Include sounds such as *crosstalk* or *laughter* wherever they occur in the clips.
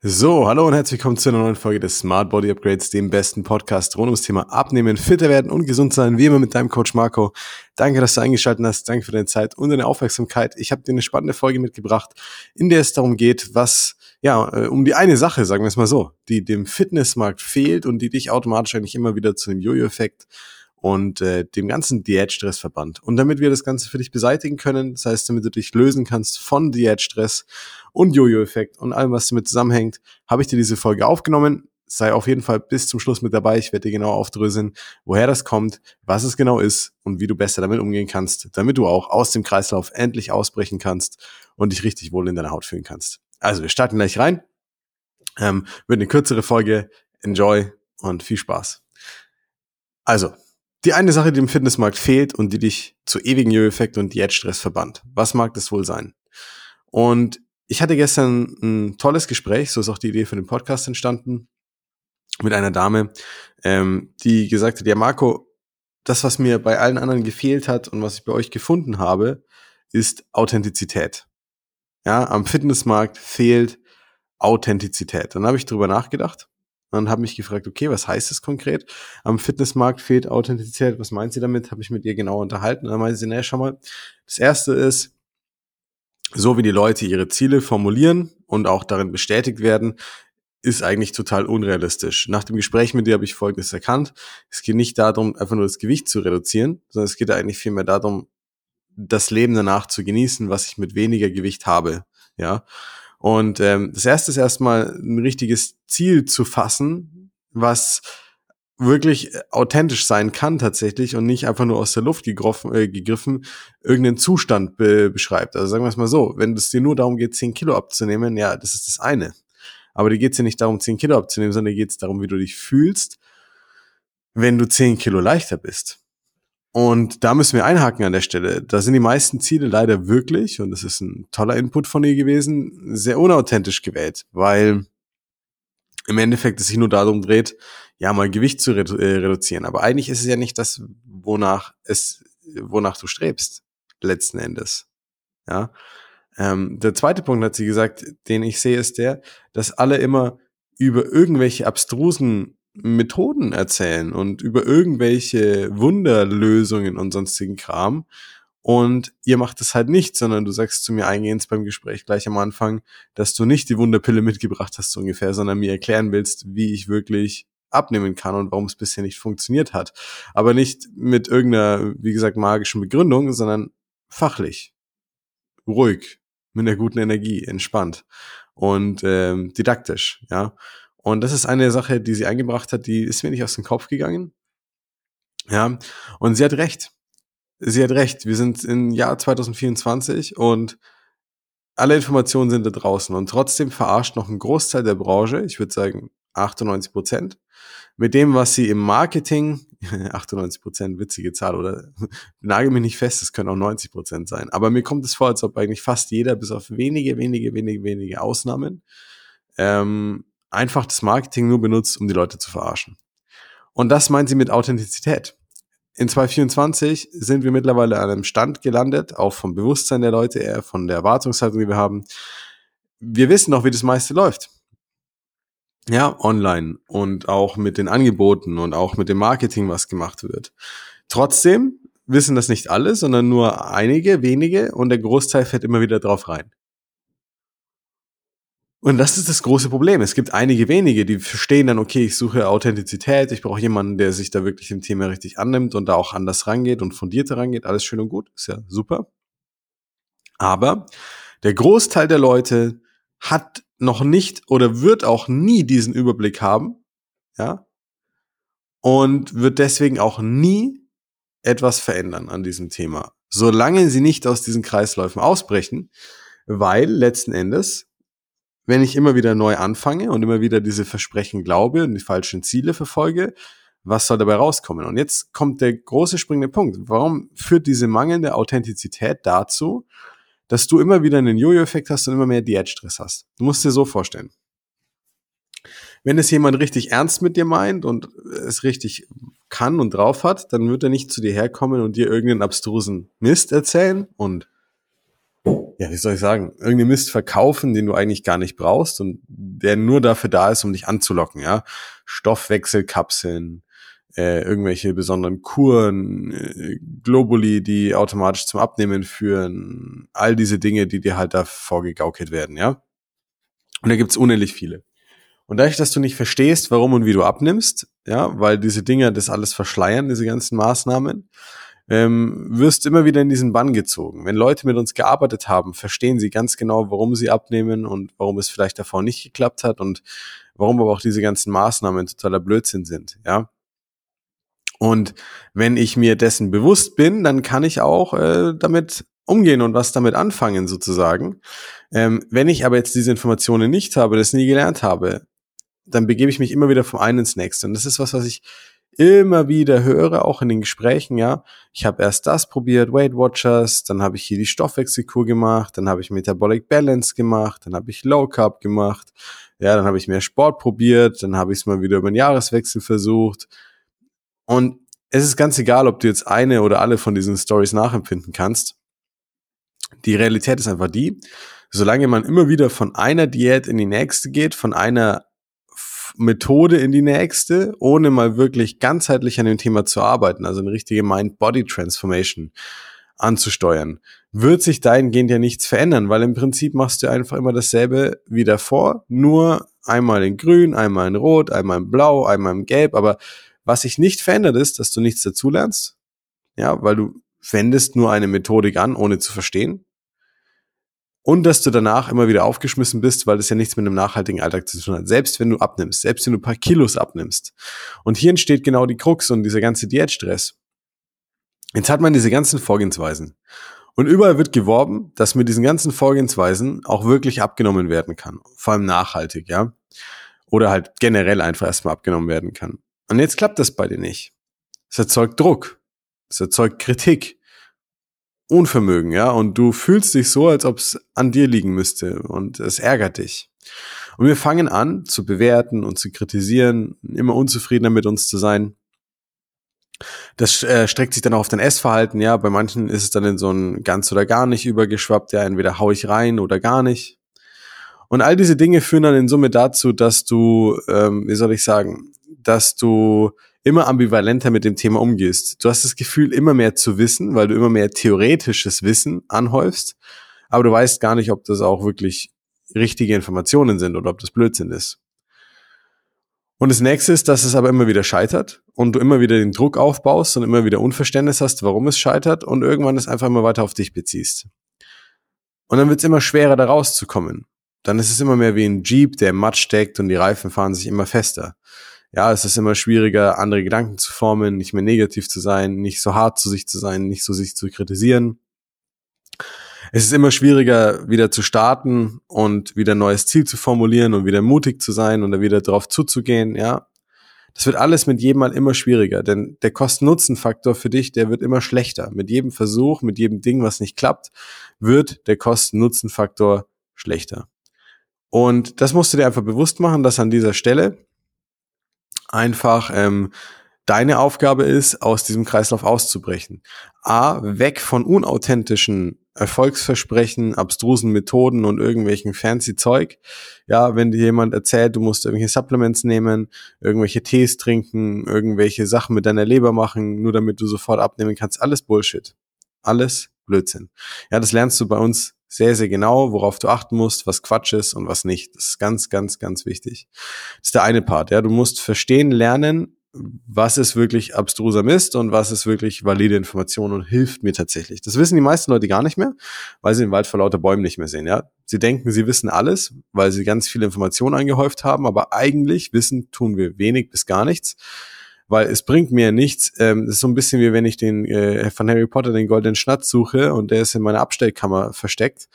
So, hallo und herzlich willkommen zu einer neuen Folge des Smart Body Upgrades, dem besten Podcast rund ums Thema Abnehmen, fitter werden und gesund sein, wie immer mit deinem Coach Marco. Danke, dass du eingeschaltet hast, danke für deine Zeit und deine Aufmerksamkeit. Ich habe dir eine spannende Folge mitgebracht, in der es darum geht, was, ja, äh, um die eine Sache, sagen wir es mal so, die dem Fitnessmarkt fehlt und die dich automatisch eigentlich immer wieder zu dem Jojo-Effekt und äh, dem ganzen Diätstress verbannt. Und damit wir das Ganze für dich beseitigen können, das heißt, damit du dich lösen kannst von Diätstress und Jojo-Effekt und allem, was damit zusammenhängt, habe ich dir diese Folge aufgenommen. Sei auf jeden Fall bis zum Schluss mit dabei. Ich werde dir genau aufdröseln, woher das kommt, was es genau ist und wie du besser damit umgehen kannst, damit du auch aus dem Kreislauf endlich ausbrechen kannst und dich richtig wohl in deiner Haut fühlen kannst. Also, wir starten gleich rein. Ähm, wird eine kürzere Folge. Enjoy und viel Spaß. Also, die eine Sache, die im Fitnessmarkt fehlt und die dich zu ewigen Jojo-Effekt und Diätstress verbannt. Was mag das wohl sein? Und ich hatte gestern ein tolles Gespräch, so ist auch die Idee für den Podcast entstanden, mit einer Dame, ähm, die gesagt hat, ja Marco, das, was mir bei allen anderen gefehlt hat und was ich bei euch gefunden habe, ist Authentizität. Ja, am Fitnessmarkt fehlt Authentizität. Dann habe ich drüber nachgedacht und habe mich gefragt, okay, was heißt das konkret? Am Fitnessmarkt fehlt Authentizität. Was meint sie damit? Habe ich mit ihr genau unterhalten. Und dann meinte sie, naja, schau mal, das erste ist, so wie die Leute ihre Ziele formulieren und auch darin bestätigt werden, ist eigentlich total unrealistisch. Nach dem Gespräch mit dir habe ich Folgendes erkannt. Es geht nicht darum, einfach nur das Gewicht zu reduzieren, sondern es geht eigentlich vielmehr darum, das Leben danach zu genießen, was ich mit weniger Gewicht habe. Ja. Und ähm, das erste ist erstmal ein richtiges Ziel zu fassen, was wirklich authentisch sein kann tatsächlich und nicht einfach nur aus der Luft gegriffen, äh, gegriffen irgendeinen Zustand be beschreibt. Also sagen wir es mal so, wenn es dir nur darum geht, 10 Kilo abzunehmen, ja, das ist das eine. Aber dir geht es ja nicht darum, 10 Kilo abzunehmen, sondern dir geht es darum, wie du dich fühlst, wenn du 10 Kilo leichter bist. Und da müssen wir einhaken an der Stelle. Da sind die meisten Ziele leider wirklich, und das ist ein toller Input von ihr gewesen, sehr unauthentisch gewählt, weil im Endeffekt es sich nur darum dreht, ja, mal Gewicht zu redu äh, reduzieren. Aber eigentlich ist es ja nicht das, wonach es, wonach du strebst, letzten Endes. Ja. Ähm, der zweite Punkt hat sie gesagt, den ich sehe, ist der, dass alle immer über irgendwelche abstrusen Methoden erzählen und über irgendwelche Wunderlösungen und sonstigen Kram. Und ihr macht es halt nicht, sondern du sagst zu mir eingehend beim Gespräch gleich am Anfang, dass du nicht die Wunderpille mitgebracht hast, so ungefähr, sondern mir erklären willst, wie ich wirklich abnehmen kann und warum es bisher nicht funktioniert hat. Aber nicht mit irgendeiner, wie gesagt, magischen Begründung, sondern fachlich, ruhig, mit einer guten Energie, entspannt und ähm, didaktisch, ja. Und das ist eine Sache, die sie eingebracht hat, die ist mir nicht aus dem Kopf gegangen. Ja, und sie hat recht. Sie hat recht. Wir sind im Jahr 2024 und alle Informationen sind da draußen und trotzdem verarscht noch ein Großteil der Branche, ich würde sagen 98 Prozent, mit dem, was sie im Marketing, *laughs* 98 Prozent, witzige Zahl, oder nagel mich nicht fest, es können auch 90 Prozent sein, aber mir kommt es vor, als ob eigentlich fast jeder, bis auf wenige, wenige, wenige, wenige Ausnahmen, ähm, einfach das Marketing nur benutzt, um die Leute zu verarschen. Und das meint sie mit Authentizität. In 2024 sind wir mittlerweile an einem Stand gelandet, auch vom Bewusstsein der Leute eher, von der Erwartungshaltung, die wir haben. Wir wissen noch, wie das meiste läuft. Ja, online und auch mit den Angeboten und auch mit dem Marketing, was gemacht wird. Trotzdem wissen das nicht alle, sondern nur einige, wenige und der Großteil fährt immer wieder drauf rein. Und das ist das große Problem. Es gibt einige wenige, die verstehen dann, okay, ich suche Authentizität, ich brauche jemanden, der sich da wirklich dem Thema richtig annimmt und da auch anders rangeht und fundierter rangeht. Alles schön und gut, ist ja super. Aber der Großteil der Leute hat noch nicht oder wird auch nie diesen Überblick haben, ja, und wird deswegen auch nie etwas verändern an diesem Thema, solange sie nicht aus diesen Kreisläufen ausbrechen, weil letzten Endes wenn ich immer wieder neu anfange und immer wieder diese Versprechen glaube und die falschen Ziele verfolge, was soll dabei rauskommen? Und jetzt kommt der große springende Punkt. Warum führt diese mangelnde Authentizität dazu, dass du immer wieder einen Jojo-Effekt hast und immer mehr Diätstress hast? Du musst dir so vorstellen. Wenn es jemand richtig ernst mit dir meint und es richtig kann und drauf hat, dann wird er nicht zu dir herkommen und dir irgendeinen abstrusen Mist erzählen und ja, wie soll ich sagen, irgendeinen Mist verkaufen, den du eigentlich gar nicht brauchst und der nur dafür da ist, um dich anzulocken, ja. Stoffwechselkapseln, äh, irgendwelche besonderen Kuren, äh, Globuli, die automatisch zum Abnehmen führen, all diese Dinge, die dir halt da vorgegaukelt werden, ja. Und da gibt's unendlich viele. Und dadurch, dass du nicht verstehst, warum und wie du abnimmst, ja, weil diese Dinge das alles verschleiern, diese ganzen Maßnahmen, ähm, wirst immer wieder in diesen Bann gezogen. Wenn Leute mit uns gearbeitet haben, verstehen sie ganz genau, warum sie abnehmen und warum es vielleicht davor nicht geklappt hat und warum aber auch diese ganzen Maßnahmen totaler Blödsinn sind, ja. Und wenn ich mir dessen bewusst bin, dann kann ich auch äh, damit umgehen und was damit anfangen sozusagen. Ähm, wenn ich aber jetzt diese Informationen nicht habe, das nie gelernt habe, dann begebe ich mich immer wieder vom einen ins nächste. Und das ist was, was ich immer wieder höre, auch in den Gesprächen, ja. Ich habe erst das probiert, Weight Watchers, dann habe ich hier die Stoffwechselkur gemacht, dann habe ich Metabolic Balance gemacht, dann habe ich Low Carb gemacht, ja, dann habe ich mehr Sport probiert, dann habe ich es mal wieder über den Jahreswechsel versucht, und es ist ganz egal, ob du jetzt eine oder alle von diesen Stories nachempfinden kannst. Die Realität ist einfach die, solange man immer wieder von einer Diät in die nächste geht, von einer Methode in die nächste, ohne mal wirklich ganzheitlich an dem Thema zu arbeiten, also eine richtige Mind-Body-Transformation anzusteuern, wird sich dahingehend ja nichts verändern, weil im Prinzip machst du einfach immer dasselbe wie davor, nur einmal in grün, einmal in rot, einmal in blau, einmal in gelb, aber was sich nicht verändert ist, dass du nichts dazulernst, ja, weil du wendest nur eine Methodik an, ohne zu verstehen. Und dass du danach immer wieder aufgeschmissen bist, weil das ja nichts mit einem nachhaltigen Alltag zu tun hat. Selbst wenn du abnimmst, selbst wenn du ein paar Kilos abnimmst. Und hier entsteht genau die Krux und dieser ganze Diätstress. Jetzt hat man diese ganzen Vorgehensweisen. Und überall wird geworben, dass mit diesen ganzen Vorgehensweisen auch wirklich abgenommen werden kann. Vor allem nachhaltig, ja. Oder halt generell einfach erstmal abgenommen werden kann. Und jetzt klappt das bei dir nicht. Es erzeugt Druck. Es erzeugt Kritik. Unvermögen, ja. Und du fühlst dich so, als ob es an dir liegen müsste. Und es ärgert dich. Und wir fangen an zu bewerten und zu kritisieren, immer unzufriedener mit uns zu sein. Das äh, streckt sich dann auch auf dein Essverhalten, ja. Bei manchen ist es dann in so ein ganz oder gar nicht übergeschwappt, ja. Entweder hau ich rein oder gar nicht. Und all diese Dinge führen dann in Summe dazu, dass du, ähm, wie soll ich sagen, dass du immer ambivalenter mit dem Thema umgehst. Du hast das Gefühl, immer mehr zu wissen, weil du immer mehr theoretisches Wissen anhäufst, aber du weißt gar nicht, ob das auch wirklich richtige Informationen sind oder ob das Blödsinn ist. Und das nächste ist, dass es aber immer wieder scheitert und du immer wieder den Druck aufbaust und immer wieder Unverständnis hast, warum es scheitert und irgendwann es einfach immer weiter auf dich beziehst. Und dann wird es immer schwerer, da rauszukommen. Dann ist es immer mehr wie ein Jeep, der im Matsch steckt und die Reifen fahren sich immer fester ja, es ist immer schwieriger, andere Gedanken zu formen, nicht mehr negativ zu sein, nicht so hart zu sich zu sein, nicht so sich zu kritisieren. Es ist immer schwieriger, wieder zu starten und wieder ein neues Ziel zu formulieren und wieder mutig zu sein und wieder drauf zuzugehen, ja. Das wird alles mit jedem Mal immer schwieriger, denn der Kosten-Nutzen-Faktor für dich, der wird immer schlechter. Mit jedem Versuch, mit jedem Ding, was nicht klappt, wird der Kosten-Nutzen-Faktor schlechter. Und das musst du dir einfach bewusst machen, dass an dieser Stelle einfach ähm, deine Aufgabe ist, aus diesem Kreislauf auszubrechen. A, weg von unauthentischen Erfolgsversprechen, abstrusen Methoden und irgendwelchen fancy Zeug. Ja, wenn dir jemand erzählt, du musst irgendwelche Supplements nehmen, irgendwelche Tees trinken, irgendwelche Sachen mit deiner Leber machen, nur damit du sofort abnehmen kannst, alles Bullshit. Alles Blödsinn. Ja, das lernst du bei uns sehr, sehr genau, worauf du achten musst, was Quatsch ist und was nicht. Das ist ganz, ganz, ganz wichtig. Das ist der eine Part. Ja, du musst verstehen, lernen, was ist wirklich abstruser Mist und was ist wirklich valide Information und hilft mir tatsächlich. Das wissen die meisten Leute gar nicht mehr, weil sie den Wald vor lauter Bäumen nicht mehr sehen. Ja, sie denken, sie wissen alles, weil sie ganz viele Informationen angehäuft haben, aber eigentlich wissen tun wir wenig bis gar nichts weil es bringt mir nichts. Ähm, ist so ein bisschen wie wenn ich den äh, von Harry Potter den goldenen Schnatz suche und der ist in meiner Abstellkammer versteckt.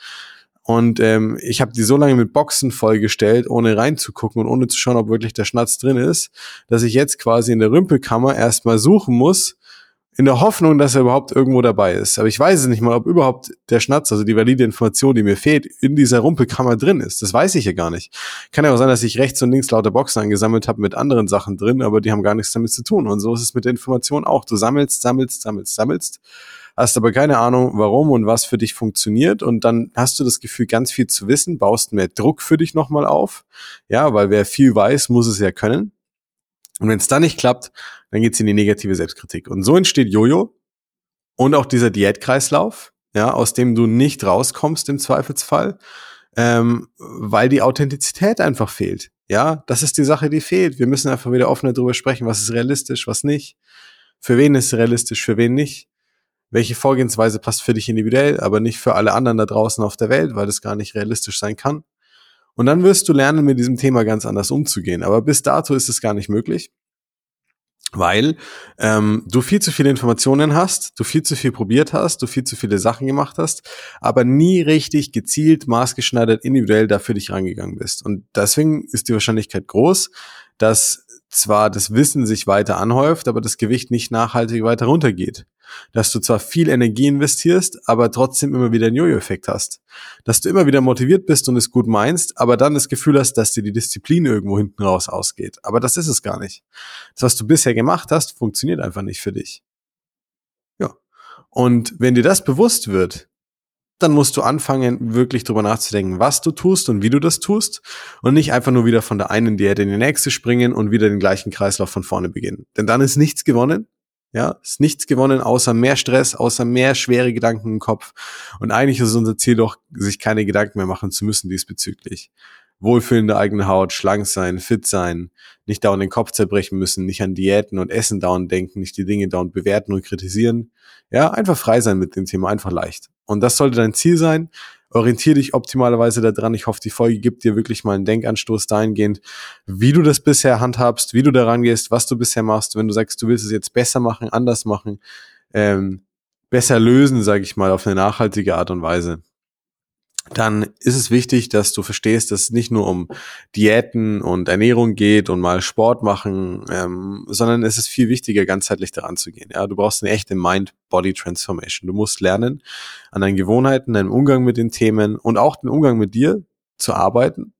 Und ähm, ich habe die so lange mit Boxen vollgestellt, ohne reinzugucken und ohne zu schauen, ob wirklich der Schnatz drin ist, dass ich jetzt quasi in der Rümpelkammer erstmal suchen muss, in der Hoffnung, dass er überhaupt irgendwo dabei ist. Aber ich weiß es nicht mal, ob überhaupt der Schnatz, also die valide Information, die mir fehlt, in dieser Rumpelkammer drin ist. Das weiß ich ja gar nicht. Kann ja auch sein, dass ich rechts und links lauter Boxen angesammelt habe mit anderen Sachen drin, aber die haben gar nichts damit zu tun. Und so ist es mit der Information auch. Du sammelst, sammelst, sammelst, sammelst, hast aber keine Ahnung, warum und was für dich funktioniert und dann hast du das Gefühl, ganz viel zu wissen, baust mehr Druck für dich nochmal auf, ja, weil wer viel weiß, muss es ja können. Und wenn es dann nicht klappt, dann geht's in die negative Selbstkritik. Und so entsteht Jojo und auch dieser Diätkreislauf, ja, aus dem du nicht rauskommst im Zweifelsfall, ähm, weil die Authentizität einfach fehlt. Ja, das ist die Sache, die fehlt. Wir müssen einfach wieder offener darüber sprechen, was ist realistisch, was nicht. Für wen ist realistisch, für wen nicht. Welche Vorgehensweise passt für dich individuell, aber nicht für alle anderen da draußen auf der Welt, weil das gar nicht realistisch sein kann. Und dann wirst du lernen, mit diesem Thema ganz anders umzugehen. Aber bis dato ist es gar nicht möglich weil ähm, du viel zu viele Informationen hast, du viel zu viel probiert hast, du viel zu viele Sachen gemacht hast, aber nie richtig gezielt, maßgeschneidert, individuell dafür dich rangegangen bist. Und deswegen ist die Wahrscheinlichkeit groß, dass zwar das Wissen sich weiter anhäuft, aber das Gewicht nicht nachhaltig weiter runtergeht. Dass du zwar viel Energie investierst, aber trotzdem immer wieder einen Jojo-Effekt hast. Dass du immer wieder motiviert bist und es gut meinst, aber dann das Gefühl hast, dass dir die Disziplin irgendwo hinten raus ausgeht. Aber das ist es gar nicht. Das, was du bisher gemacht hast, funktioniert einfach nicht für dich. Ja. Und wenn dir das bewusst wird, dann musst du anfangen, wirklich drüber nachzudenken, was du tust und wie du das tust und nicht einfach nur wieder von der einen Diät in die nächste springen und wieder den gleichen Kreislauf von vorne beginnen. Denn dann ist nichts gewonnen. Ja, ist nichts gewonnen, außer mehr Stress, außer mehr schwere Gedanken im Kopf. Und eigentlich ist unser Ziel doch, sich keine Gedanken mehr machen zu müssen diesbezüglich wohlfühlende eigene Haut, schlank sein, fit sein, nicht dauernd den Kopf zerbrechen müssen, nicht an Diäten und Essen dauernd denken, nicht die Dinge dauernd bewerten und kritisieren. Ja, einfach frei sein mit dem Thema, einfach leicht. Und das sollte dein Ziel sein. Orientiere dich optimalerweise daran. Ich hoffe, die Folge gibt dir wirklich mal einen Denkanstoß dahingehend, wie du das bisher handhabst, wie du daran gehst, was du bisher machst. Wenn du sagst, du willst es jetzt besser machen, anders machen, ähm, besser lösen, sage ich mal, auf eine nachhaltige Art und Weise dann ist es wichtig, dass du verstehst, dass es nicht nur um Diäten und Ernährung geht und mal Sport machen, ähm, sondern es ist viel wichtiger, ganzheitlich daran zu gehen. Ja, du brauchst eine echte Mind-Body-Transformation. Du musst lernen, an deinen Gewohnheiten, deinem Umgang mit den Themen und auch den Umgang mit dir zu arbeiten,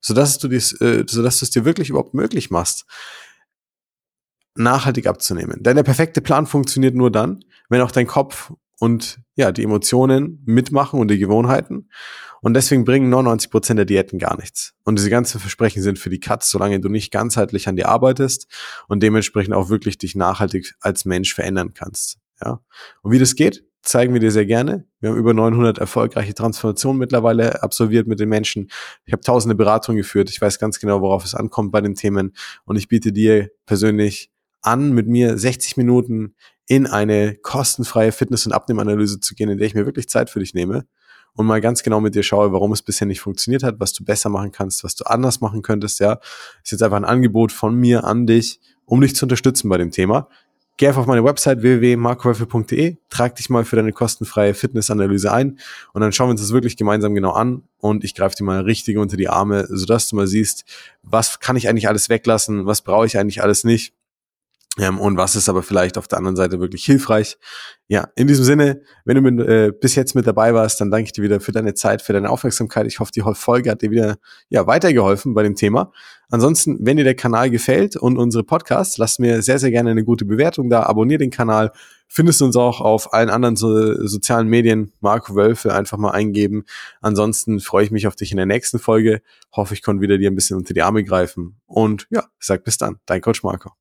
sodass du dies, äh, sodass du es dir wirklich überhaupt möglich machst, nachhaltig abzunehmen. Denn der perfekte Plan funktioniert nur dann, wenn auch dein Kopf und ja, die Emotionen mitmachen und die Gewohnheiten. Und deswegen bringen 99 Prozent der Diäten gar nichts. Und diese ganzen Versprechen sind für die Katz, solange du nicht ganzheitlich an dir arbeitest und dementsprechend auch wirklich dich nachhaltig als Mensch verändern kannst. Ja. Und wie das geht, zeigen wir dir sehr gerne. Wir haben über 900 erfolgreiche Transformationen mittlerweile absolviert mit den Menschen. Ich habe tausende Beratungen geführt. Ich weiß ganz genau, worauf es ankommt bei den Themen. Und ich biete dir persönlich an, mit mir 60 Minuten in eine kostenfreie Fitness- und Abnehmanalyse zu gehen, in der ich mir wirklich Zeit für dich nehme und mal ganz genau mit dir schaue, warum es bisher nicht funktioniert hat, was du besser machen kannst, was du anders machen könntest, ja. ist jetzt einfach ein Angebot von mir an dich, um dich zu unterstützen bei dem Thema. Geh einfach auf meine Website www.markowölfe.de, trag dich mal für deine kostenfreie Fitnessanalyse ein und dann schauen wir uns das wirklich gemeinsam genau an und ich greife dir mal richtig unter die Arme, sodass du mal siehst, was kann ich eigentlich alles weglassen, was brauche ich eigentlich alles nicht und was ist aber vielleicht auf der anderen Seite wirklich hilfreich. Ja, in diesem Sinne, wenn du mit, äh, bis jetzt mit dabei warst, dann danke ich dir wieder für deine Zeit, für deine Aufmerksamkeit. Ich hoffe, die Folge hat dir wieder ja, weitergeholfen bei dem Thema. Ansonsten, wenn dir der Kanal gefällt und unsere Podcasts, lass mir sehr, sehr gerne eine gute Bewertung da, abonniere den Kanal, findest du uns auch auf allen anderen so, sozialen Medien, Marco Wölfe, einfach mal eingeben. Ansonsten freue ich mich auf dich in der nächsten Folge, hoffe, ich konnte wieder dir ein bisschen unter die Arme greifen und ja, sag bis dann, dein Coach Marco.